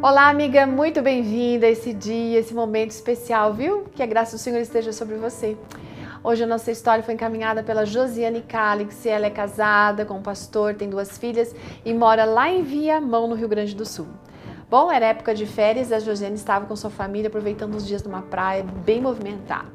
Olá, amiga, muito bem-vinda a esse dia, esse momento especial, viu? Que a graça do Senhor esteja sobre você. Hoje a nossa história foi encaminhada pela Josiane Calix. Ela é casada com um pastor, tem duas filhas e mora lá em Viamão, no Rio Grande do Sul. Bom, era época de férias a Josiane estava com sua família aproveitando os dias numa praia bem movimentada.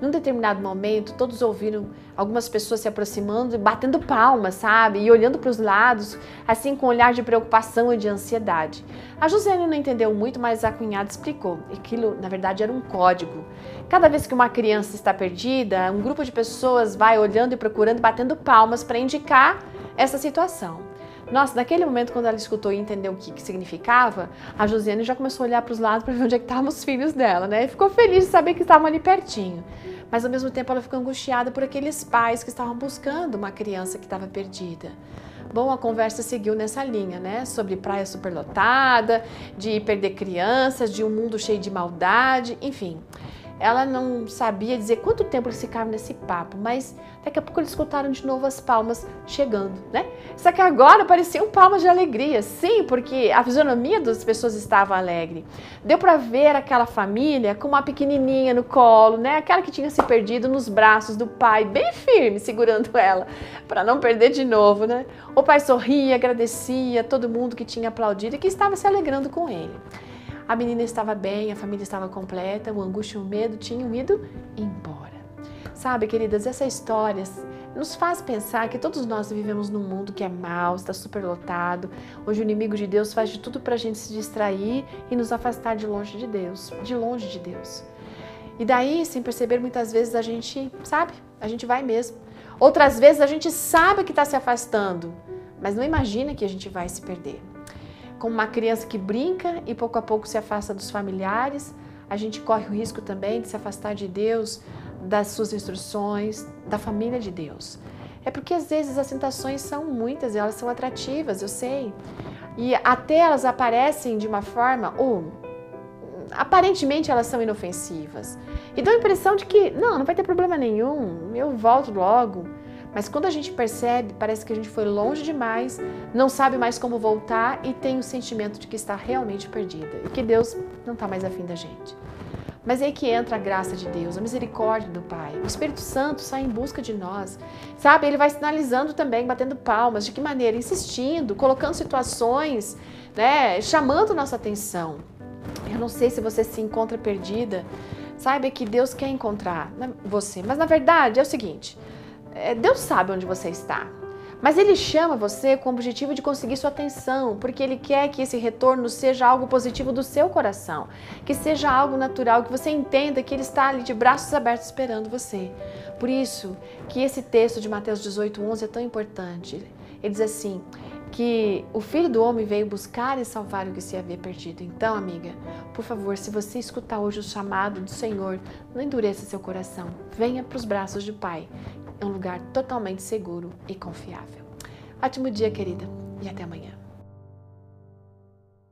Num determinado momento, todos ouviram algumas pessoas se aproximando e batendo palmas, sabe? E olhando para os lados, assim com um olhar de preocupação e de ansiedade. A Josiane não entendeu muito, mas a cunhada explicou. Aquilo, na verdade, era um código. Cada vez que uma criança está perdida, um grupo de pessoas vai olhando e procurando batendo palmas para indicar essa situação. Nossa, naquele momento, quando ela escutou e entendeu o que, que significava, a Josiane já começou a olhar para os lados para ver onde é que estavam os filhos dela, né? E ficou feliz de saber que estavam ali pertinho. Mas ao mesmo tempo ela ficou angustiada por aqueles pais que estavam buscando uma criança que estava perdida. Bom, a conversa seguiu nessa linha, né? Sobre praia superlotada, de perder crianças, de um mundo cheio de maldade, enfim ela não sabia dizer quanto tempo eles ficaram nesse papo, mas daqui a pouco eles escutaram de novo as palmas chegando, né? Só que agora pareciam palmas de alegria, sim, porque a fisionomia das pessoas estava alegre. Deu para ver aquela família com uma pequenininha no colo, né? Aquela que tinha se perdido nos braços do pai, bem firme, segurando ela, para não perder de novo, né? O pai sorria, agradecia todo mundo que tinha aplaudido e que estava se alegrando com ele. A menina estava bem, a família estava completa, o angústia e o medo tinham ido embora. Sabe, queridas, essa história nos faz pensar que todos nós vivemos num mundo que é mau, está superlotado, onde o inimigo de Deus faz de tudo para a gente se distrair e nos afastar de longe de Deus, de longe de Deus. E daí, sem perceber, muitas vezes a gente, sabe, a gente vai mesmo. Outras vezes a gente sabe que está se afastando, mas não imagina que a gente vai se perder como uma criança que brinca e pouco a pouco se afasta dos familiares, a gente corre o risco também de se afastar de Deus, das suas instruções, da família de Deus. É porque às vezes as tentações são muitas e elas são atrativas, eu sei. E até elas aparecem de uma forma, ou aparentemente elas são inofensivas. E dão a impressão de que, não, não vai ter problema nenhum, eu volto logo. Mas quando a gente percebe, parece que a gente foi longe demais, não sabe mais como voltar e tem o sentimento de que está realmente perdida e que Deus não está mais afim da gente. Mas é aí que entra a graça de Deus, a misericórdia do Pai. O Espírito Santo sai em busca de nós. Sabe, ele vai sinalizando também, batendo palmas. De que maneira? Insistindo, colocando situações, né, chamando nossa atenção. Eu não sei se você se encontra perdida. Saiba que Deus quer encontrar você. Mas na verdade é o seguinte: Deus sabe onde você está. Mas Ele chama você com o objetivo de conseguir sua atenção, porque Ele quer que esse retorno seja algo positivo do seu coração, que seja algo natural, que você entenda que Ele está ali de braços abertos esperando você. Por isso que esse texto de Mateus 18, 11 é tão importante. Ele diz assim, que o Filho do Homem veio buscar e salvar o que se havia perdido. Então, amiga, por favor, se você escutar hoje o chamado do Senhor, não endureça seu coração. Venha para os braços do Pai, é um lugar totalmente seguro e confiável. Ótimo dia, querida, e até amanhã.